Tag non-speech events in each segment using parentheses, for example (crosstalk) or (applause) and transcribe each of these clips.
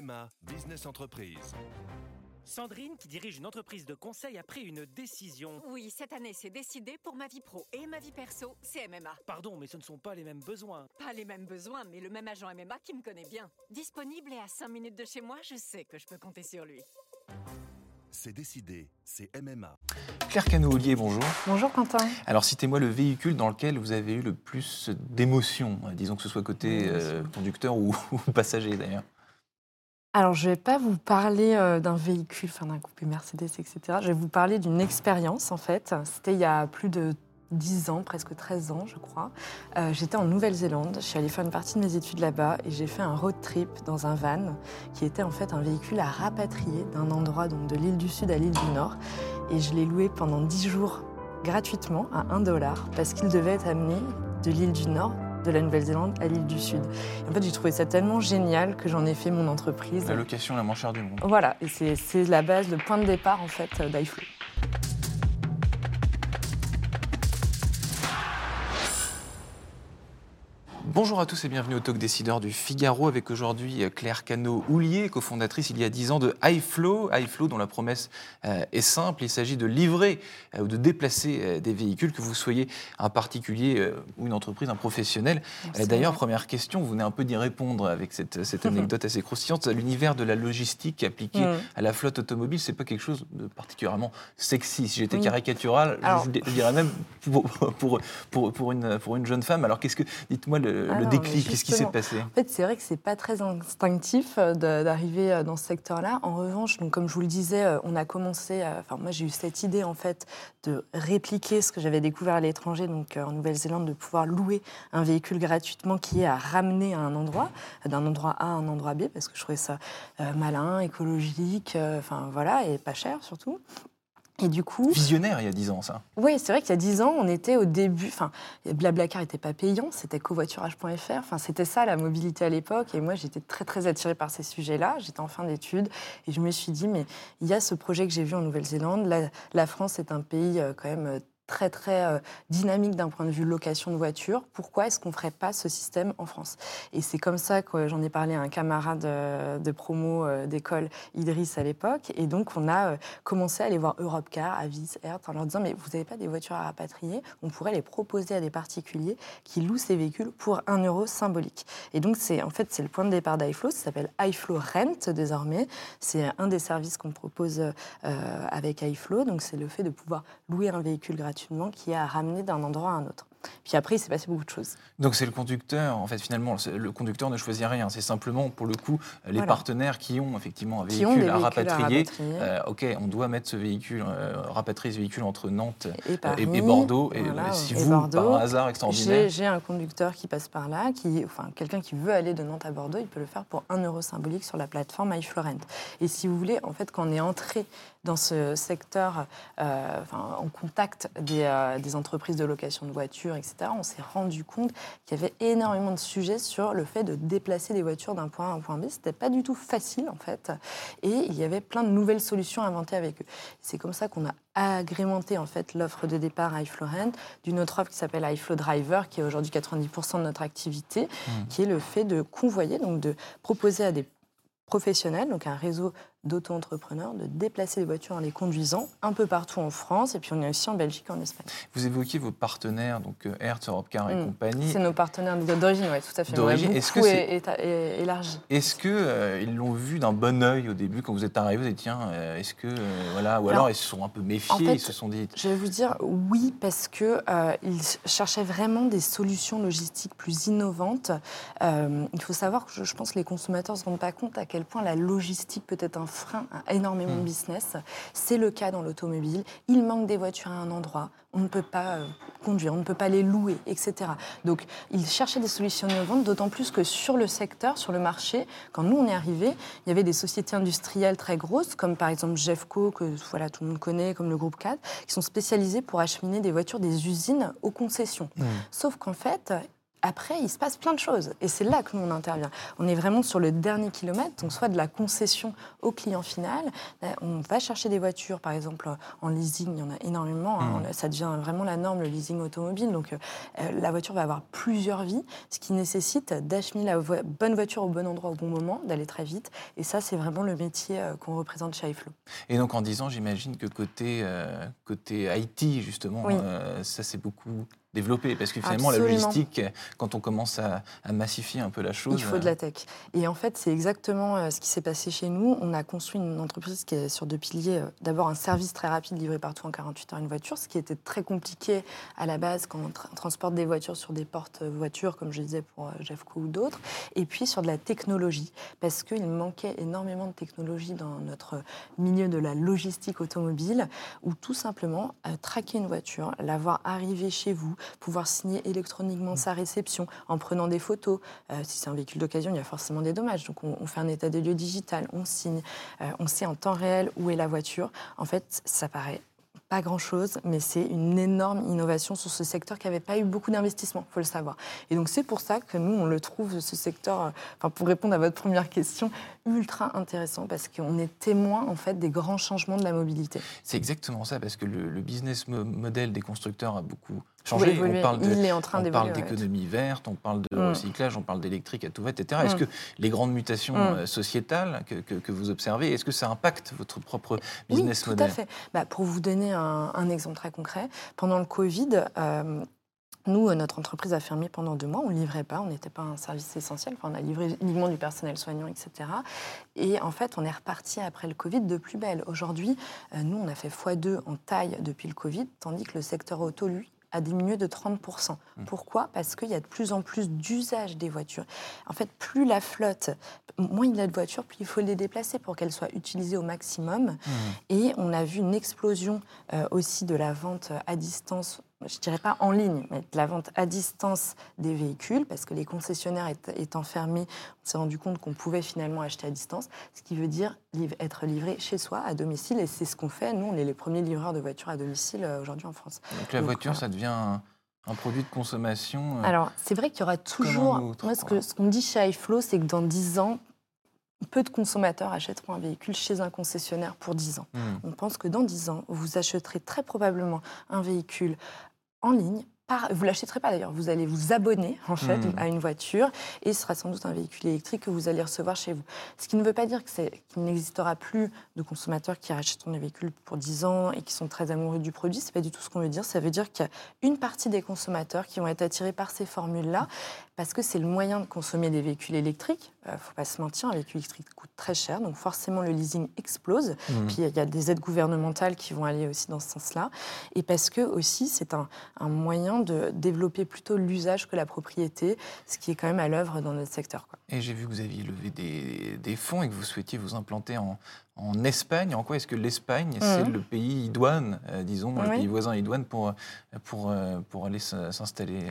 MMA Business Entreprise. Sandrine, qui dirige une entreprise de conseil, a pris une décision. Oui, cette année, c'est décidé pour ma vie pro et ma vie perso, c'est MMA. Pardon, mais ce ne sont pas les mêmes besoins. Pas les mêmes besoins, mais le même agent MMA qui me connaît bien. Disponible et à 5 minutes de chez moi, je sais que je peux compter sur lui. C'est décidé, c'est MMA. Claire Cano-Ollier, bonjour. Bonjour Quentin. Alors citez-moi le véhicule dans lequel vous avez eu le plus d'émotions, disons que ce soit côté euh, conducteur ou, (laughs) ou passager d'ailleurs. Alors, je ne vais pas vous parler euh, d'un véhicule, enfin d'un coupé Mercedes, etc. Je vais vous parler d'une expérience, en fait. C'était il y a plus de 10 ans, presque 13 ans, je crois. Euh, J'étais en Nouvelle-Zélande. Je suis allée faire une partie de mes études là-bas et j'ai fait un road trip dans un van qui était en fait un véhicule à rapatrier d'un endroit, donc de l'île du Sud à l'île du Nord. Et je l'ai loué pendant 10 jours gratuitement à 1 dollar parce qu'il devait être amené de l'île du Nord de la Nouvelle-Zélande à l'île du Sud. Et en fait, j'ai trouvé ça tellement génial que j'en ai fait mon entreprise. La location la moins chère du monde. Voilà, et c'est- c'est la base, le point de départ en fait d'iFlow. Bonjour à tous et bienvenue au Talk Décideur du Figaro avec aujourd'hui euh, Claire Cano-Houlier, cofondatrice il y a 10 ans de iFlow. iFlow dont la promesse euh, est simple, il s'agit de livrer euh, ou de déplacer des véhicules, que vous soyez un particulier ou une entreprise, un professionnel. D'ailleurs, première question, vous venez un peu d'y répondre avec cette, cette (laughs) anecdote assez croustillante. L'univers de la logistique appliquée Mm. à la flotte automobile, c'est pas quelque chose de particulièrement sexy. Si j'étais Oui. caricatural, je- Alors- je dirais même pour, (laughs) pour, pour, pour une, pour une jeune femme. Alors, qu'est-ce que, dites-moi le, le déclic, qu'est-ce qui s'est passé En fait, c'est vrai que c'est pas très instinctif euh, d'arriver euh, dans ce secteur-là. En revanche, donc, comme je vous le disais, euh, on a commencé. Enfin, moi, j'ai eu cette idée en fait de répliquer ce que j'avais découvert à l'étranger, donc en Nouvelle-Zélande, de pouvoir louer un véhicule gratuitement qui est à ramener à un endroit, d'un endroit A à un endroit B, parce que je trouvais ça malin, écologique, enfin voilà, et pas cher surtout. Et du coup, Visionnaire il y a 10 ans, ça. oui, c'est vrai qu'il y a 10 ans, on était au début. Enfin, Blablacar n'était pas payant, c'était covoiturage.fr. Enfin, c'était ça la mobilité à l'époque. Et moi, j'étais très très attirée par ces sujets-là. J'étais en fin d'études et je me suis dit, mais il y a ce projet que j'ai vu en Nouvelle-Zélande. La, la France est un pays euh, quand même euh, très très euh, dynamique d'un point de vue location de voitures. Pourquoi est-ce qu'on ne ferait pas ce système en France? Et c'est comme ça que j'en ai parlé à un camarade euh, de promo euh, d'école, Idriss à l'époque. Et donc on a commencé à aller voir Europcar, Avis, Hertz, en leur disant mais vous n'avez pas des voitures à rapatrier? On pourrait les proposer à des particuliers qui louent ces véhicules pour un euro symbolique. Et donc c'est en fait c'est le point de départ d'iFlow. Ça s'appelle iFlow Rent désormais. C'est un des services qu'on propose avec iFlow. Donc c'est le fait de pouvoir louer un véhicule gratuitement qui à ramener d'un endroit à un autre. Puis après, il s'est passé beaucoup de choses. Donc c'est le conducteur, en fait finalement, le conducteur ne choisit rien, c'est simplement pour le coup les Voilà. partenaires qui ont effectivement un véhicule à rapatrier. Euh, ok, on doit mettre ce véhicule, euh, rapatrier ce véhicule entre Nantes Et, euh, Paris, et, et Bordeaux. Et voilà, euh, si vous, Bordeaux. par hasard J'ai extraordinaire, j'ai un conducteur qui passe par là, qui, enfin quelqu'un qui veut aller de Nantes à Bordeaux, il peut le faire pour 1 euro symbolique sur la plateforme iFlorent. Et si vous voulez, en fait, quand on est entré dans ce secteur, euh, enfin, en contact des, euh, des entreprises de location de voitures, etc., on s'est rendu compte qu'il y avait énormément de sujets sur le fait de déplacer des voitures d'un point A à un point B. C'était pas du tout facile, en fait. Et il y avait plein de nouvelles solutions inventées avec eux. C'est comme ça qu'on a agrémenté en fait l'offre de départ iFlorent d'une autre offre qui s'appelle iFlow Driver, qui est aujourd'hui 90% de notre activité, qui est le fait de convoyer, donc de proposer à des professionnels, donc un réseau d'auto-entrepreneurs, de déplacer les voitures en les conduisant un peu partout en France, et puis on est aussi en Belgique et en Espagne. vous évoquiez vos partenaires, donc euh, Hertz, Europcar et Mm. compagnie. C'est nos partenaires d'origine, oui, tout à fait. D'origine, est-ce que c'est- é- élargi. Est-ce que euh, l'ont vu d'un bon œil au début quand vous êtes arrivé Vous avez dit tiens, euh, est-ce que euh, voilà, ou alors, Alors, ils se sont un peu méfiés, en fait, ils se sont dit Je vais vous dire oui parce que euh, ils cherchaient vraiment des solutions logistiques plus innovantes. Il faut savoir que je, je pense que les consommateurs ne se rendent pas compte à quel point la logistique peut être un frein à énormément de business. C'est le cas dans l'automobile. Il manque des voitures à un endroit. On ne peut pas euh, conduire, on ne peut pas les louer, etc. Donc, ils cherchaient des solutions innovantes, d'autant plus que sur le secteur, sur le marché, quand nous on est arrivés, il y avait des sociétés industrielles très grosses, comme par exemple Jeffco, que voilà, tout le monde connaît, comme le groupe 4, qui sont spécialisées pour acheminer des voitures des usines aux concessions. Sauf qu'en fait, après, il se passe plein de choses. Et c'est là que nous, on intervient. On est vraiment sur le dernier kilomètre, donc soit de la concession au client final. Euh, on va chercher des voitures, par exemple, en leasing, il y en a énormément. hein. Mmh. Ça devient vraiment la norme, le leasing automobile. Donc, euh, la voiture va avoir plusieurs vies, ce qui nécessite d'acheter la vo- bonne voiture au bon endroit au bon moment, d'aller très vite. Et ça, c'est vraiment le métier euh, qu'on représente chez iFlow. Et donc en 10 ans, j'imagine que côté, euh, côté IT, justement, Oui. euh, ça s'est beaucoup développé. Parce que finalement, la logistique, quand on commence à, à massifier un peu la chose. Il faut de la tech. Et en fait, c'est exactement euh, ce qui s'est passé chez nous. On a construit une entreprise qui est sur deux piliers. Euh, D'abord, un service très rapide livré partout en 48 heures une voiture, ce qui était très compliqué à la base quand on tra- transporte des voitures sur des portes euh, voitures, comme je disais pour euh, Jeffco ou d'autres. Et puis sur de la technologie, parce qu'il manquait énormément de technologie dans notre milieu de la logistique automobile, où tout simplement, euh, traquer une voiture, la voir arriver chez vous, pouvoir signer électroniquement sa réception en prenant des photos. Euh, si c'est un véhicule d'occasion, il y a forcément des dommages. Donc on, on fait un état des lieux digital, on signe, euh, on sait en temps réel où est la voiture. En fait, ça paraît pas grand-chose, mais c'est une énorme innovation sur ce secteur qui n'avait pas eu beaucoup d'investissement, il faut le savoir. Et donc c'est pour ça que nous, on le trouve, ce secteur, euh, enfin, pour répondre à votre première question, ultra intéressant, parce qu'on est témoin en fait des grands changements de la mobilité. C'est exactement ça, parce que le, le business mo- model des constructeurs a beaucoup changé. évoluer. On parle de- Il est en train on parle d'économie verte, on parle de Mm. recyclage, on parle d'électrique à tout va, etc. Est-ce Mm. que les grandes mutations Mm. euh, sociétales que, que- que vous observez, est-ce que ça impacte votre propre Oui, business tout model? à fait. Bah, pour vous donner un, un exemple très concret, pendant le Covid, euh, nous, euh, notre entreprise a fermé pendant deux mois. On ne livrait pas, on n'était pas un service essentiel. Enfin, on a livré uniquement du personnel soignant, etc. Et en fait, on est reparti après le Covid de plus belle. Aujourd'hui, nous, on a fait x2 en taille depuis le Covid, tandis que le secteur auto, lui, a diminué de 30%. Mmh. Pourquoi? Parce qu'il y a de plus en plus d'usage des voitures. En fait, plus la flotte, moins il y a de voitures, plus il faut les déplacer pour qu'elles soient utilisées au maximum. Mm. Et on a vu une explosion euh, aussi de la vente à distance, je dirais pas en ligne, mais de la vente à distance des véhicules, parce que les concessionnaires étant- fermés, on s'est rendu compte qu'on pouvait finalement acheter à distance, ce qui veut dire être livré chez soi, à domicile, et c'est ce qu'on fait. Nous, on est les premiers livreurs de voitures à domicile euh, aujourd'hui en France. Donc la Donc, voiture, voilà. ça devient un, un produit de consommation. euh, Alors, c'est vrai qu'il y aura toujours. autre, Moi, ce qu'on dit chez iFlow, c'est que dans 10 ans, peu de consommateurs achèteront un véhicule chez un concessionnaire pour 10 ans. mm. On pense que dans 10 ans, vous achèterez très probablement un véhicule en ligne. Par, vous l'achèterez pas d'ailleurs, vous allez vous abonner en fait Mhm. à une voiture et ce sera sans doute un véhicule électrique que vous allez recevoir chez vous. Ce qui ne veut pas dire qu'il n'existera plus de consommateurs qui rachèteront des véhicules pour 10 ans et qui sont très amoureux du produit. C'est pas du tout ce qu'on veut dire. Ça veut dire qu'il y a une partie des consommateurs qui vont être attirés par ces formules-là parce que c'est le moyen de consommer des véhicules électriques. Il ne faut pas se mentir, un véhicule électrique coûte très cher, donc forcément le leasing explose. Mm. Puis il y a des aides gouvernementales qui vont aller aussi dans ce sens-là. Et parce que aussi, c'est un, un moyen de développer plutôt l'usage que la propriété, ce qui est quand même à l'œuvre dans notre secteur. Et j'ai vu que vous aviez levé des, des fonds et que vous souhaitiez vous implanter en, en Espagne. En quoi est-ce que l'Espagne, c'est Mhm. le pays idoine, euh, disons, le pays voisin idoine pour, pour, euh, pour aller s'installer?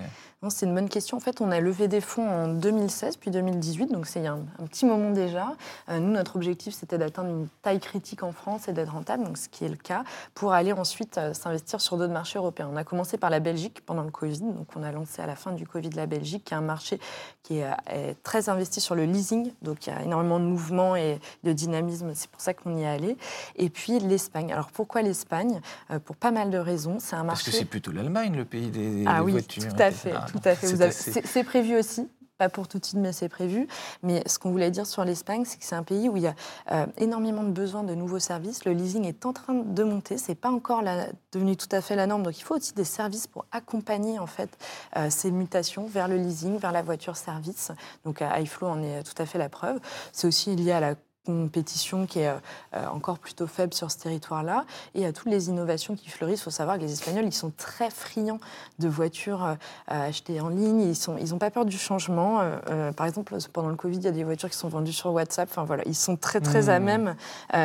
C'est une bonne question. En fait, on a levé des fonds en 2016 puis 2018, donc c'est il y a un, un petit moment déjà. Euh, nous, notre objectif, c'était d'atteindre une taille critique en France et d'être rentable, donc ce qui est le cas, pour aller ensuite euh, s'investir sur d'autres marchés européens. On a commencé par la Belgique pendant le Covid, donc on a lancé à la fin du Covid la Belgique, qui est un marché qui est, est très investi sur le leasing, donc il y a énormément de mouvements et de dynamisme. C'est pour ça qu'on y est allé. Et puis l'Espagne. Alors pourquoi l'Espagne? Euh, Pour pas mal de raisons. C'est un Parce marché. que c'est plutôt l'Allemagne, le pays des, Ah des oui, voitures. tout à fait, tout à fait. c'est prévu aussi? Pas pour tout de suite, mais c'est prévu. Mais ce qu'on voulait dire sur l'Espagne, c'est que c'est un pays où il y a euh, énormément de besoins de nouveaux services. Le leasing est en train de monter. C'est pas encore devenu tout à fait la norme. Donc il faut aussi des services pour accompagner en fait euh, ces mutations vers le leasing, vers la voiture service. Donc iFlow en est tout à fait la preuve. C'est aussi lié à la compétition qui est euh, encore plutôt faible sur ce territoire-là et à toutes les innovations qui fleurissent. Il faut savoir que les Espagnols, ils sont très friands de voitures euh, à acheter en ligne. Ils n'ont ils ont pas peur du changement. Euh, par exemple, pendant le Covid, il y a des voitures qui sont vendues sur WhatsApp. Enfin, voilà, ils sont très, très à Mmh. même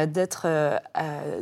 d'être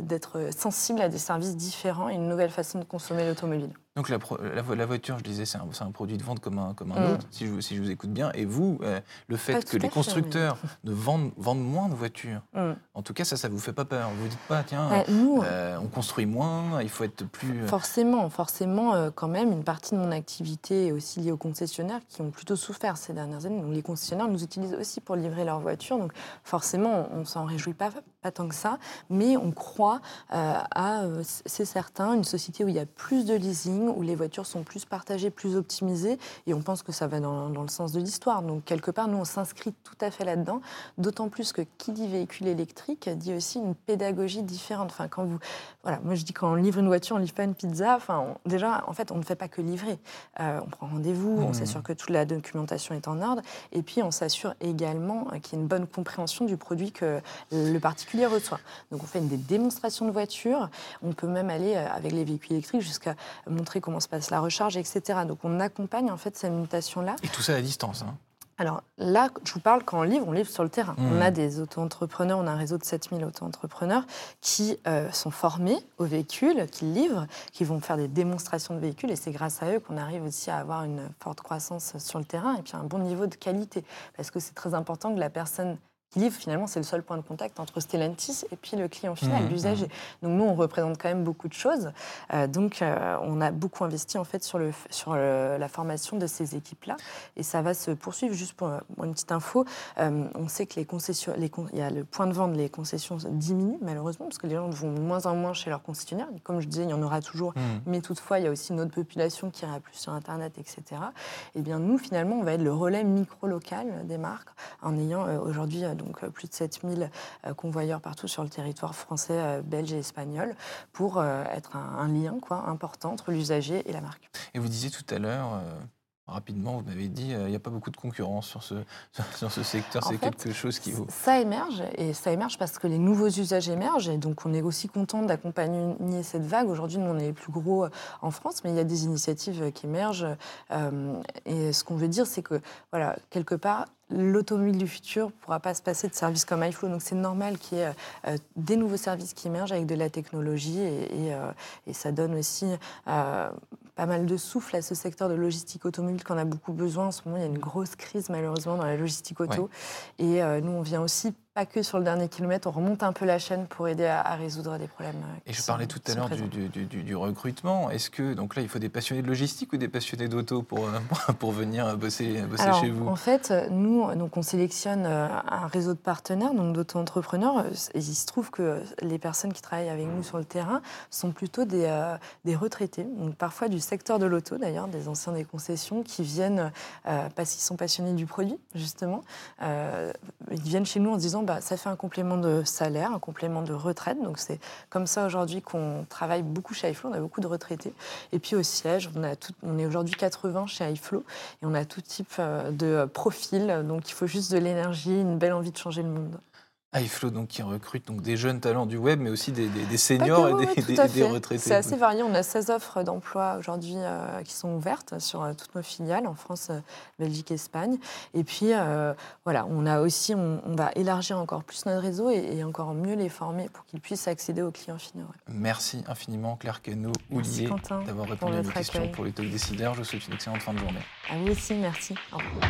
d'être sensibles à des services différents et une nouvelle façon de consommer l'automobile. Donc la, voiture, je disais, c'est un, produit de vente comme un, comme un Mm. autre, si je, si je vous écoute bien. Et vous, euh, le fait Pas que les fait, constructeurs (laughs) ne vendent, vendent moins de voitures, Mm. en tout cas, ça, ça vous fait pas peur. Vous vous dites pas, tiens, Ouais, nous, euh, on construit moins, il faut être plus... euh, Forcément, forcément, euh, quand même, une partie de mon activité est aussi liée aux concessionnaires qui ont plutôt souffert ces dernières années. Donc, les concessionnaires nous utilisent aussi pour livrer leurs voitures. Donc, forcément, on, on s'en réjouit pas, pas tant que ça. Mais on croit euh, à, euh, c'est certain, une société où il y a plus de leasing, où les voitures sont plus partagées, plus optimisées. Et on pense que ça va dans, dans le sens de l'histoire. Donc, quelque part, nous, on s'inscrit tout à fait là-dedans. D'autant plus que qui dit véhicule électrique dit aussi une pédagogie différente. Enfin, quand vous voilà, moi je dis quand on livre une voiture, on livre pas une pizza. Enfin, on- déjà, en fait, on ne fait pas que livrer. Euh, on prend rendez-vous, on Mhm. s'assure que toute la documentation est en ordre, et puis on s'assure également qu'il y ait une bonne compréhension du produit que le particulier reçoit. Donc, on fait des démonstrations de voitures. On peut même aller euh, avec les véhicules électriques jusqu'à montrer comment se passe la recharge, etc. Donc, on accompagne en fait cette mutation-là. Et tout ça à distance. hein. Alors là, je vous parle quand on livre, on livre sur le terrain. Mmh. On a des auto-entrepreneurs, on a un réseau de 7000 auto-entrepreneurs qui euh, sont formés aux véhicules, qui livrent, qui vont faire des démonstrations de véhicules et c'est grâce à eux qu'on arrive aussi à avoir une forte croissance sur le terrain et puis un bon niveau de qualité. Parce que c'est très important que la personne qui livre, finalement, c'est le seul point de contact entre Stellantis et puis le client final, Mmh, l'usager. Donc nous, on représente quand même beaucoup de choses. Euh, donc euh, on a beaucoup investi en fait sur, le, sur le- la formation de ces équipes-là et ça va se poursuivre. Juste pour, pour une petite info, euh, on sait que les concessions, les il y a le point de vente, les concessions diminuent malheureusement parce que les gens vont de moins en moins chez leurs concessionnaires. Comme je disais, il y en aura toujours, Mm. mais toutefois il y a aussi une autre population qui ira plus sur Internet, etc. Et bien nous, finalement, on va être le relais micro-local des marques en ayant aujourd'hui donc euh, plus de 7000 euh, convoyeurs partout sur le territoire français, euh, belge et espagnol pour être un, lien quoi, important entre l'usager et la marque. Et vous disiez tout à l'heure, rapidement, vous m'avez dit, euh, il n'y a pas beaucoup de concurrence sur ce, (laughs) sur ce secteur. C'est quelque chose qui vous... Ça émerge, et ça émerge parce que les nouveaux usages émergent, et donc on est aussi content d'accompagner cette vague. Aujourd'hui, nous, on est les plus gros euh, en France, mais il y a des initiatives euh, qui émergent. euh, et ce qu'on veut dire, c'est que, voilà, quelque part, l'automobile du futur ne pourra pas se passer de services comme iFlow. Donc c'est normal qu'il y ait euh, des nouveaux services qui émergent avec de la technologie, et, et, euh, et ça donne aussi euh, pas mal de souffle à ce secteur de logistique automobile qu'on a beaucoup besoin. En ce moment, il y a une grosse crise malheureusement dans la logistique auto. Et euh, nous, on vient aussi, pas que sur le dernier kilomètre, on remonte un peu la chaîne pour aider à, à résoudre des problèmes. euh, Et je sont- parlais tout à l'heure du, présents. du- du- du- du recrutement. Est-ce que, donc là, il faut des passionnés de logistique ou des passionnés d'auto pour, euh, (laughs) pour, venir bosser, bosser Alors, chez vous En fait, nous, donc, on sélectionne euh, un réseau de partenaires, donc d'auto-entrepreneurs. Il se trouve que les personnes qui travaillent avec nous sur le terrain sont plutôt des, euh, des retraités, donc parfois du secteur de l'auto d'ailleurs, des anciens des concessions qui viennent euh, parce qu'ils sont passionnés du produit, justement. Euh, ils viennent chez nous en se disant bah, ça fait un complément de salaire, un complément de retraite. Donc c'est comme ça aujourd'hui qu'on travaille beaucoup chez iFlow. On a beaucoup de retraités. Et puis au siège, on, on est aujourd'hui 80 chez iFlow et on a tout type euh, de profil. Donc il faut juste de l'énergie, une belle envie de changer le monde. iFlow, donc, qui recrute donc, des jeunes talents du web, mais aussi des, des- des Pas seniors et des, retraités. C'est assez varié. On a 16 offres d'emploi aujourd'hui euh, qui sont ouvertes sur euh, toutes nos filiales en France, euh, Belgique, Espagne. Et puis euh, voilà, on a aussi, on, on va élargir encore plus notre réseau et, et encore mieux les former pour qu'ils puissent accéder aux clients finaux. ouais. Merci infiniment, Claire Cano, Oulier, d'avoir répondu à nos questions pour les talks décideurs. Je vous souhaite une excellente fin de journée. À vous aussi, merci. Au revoir.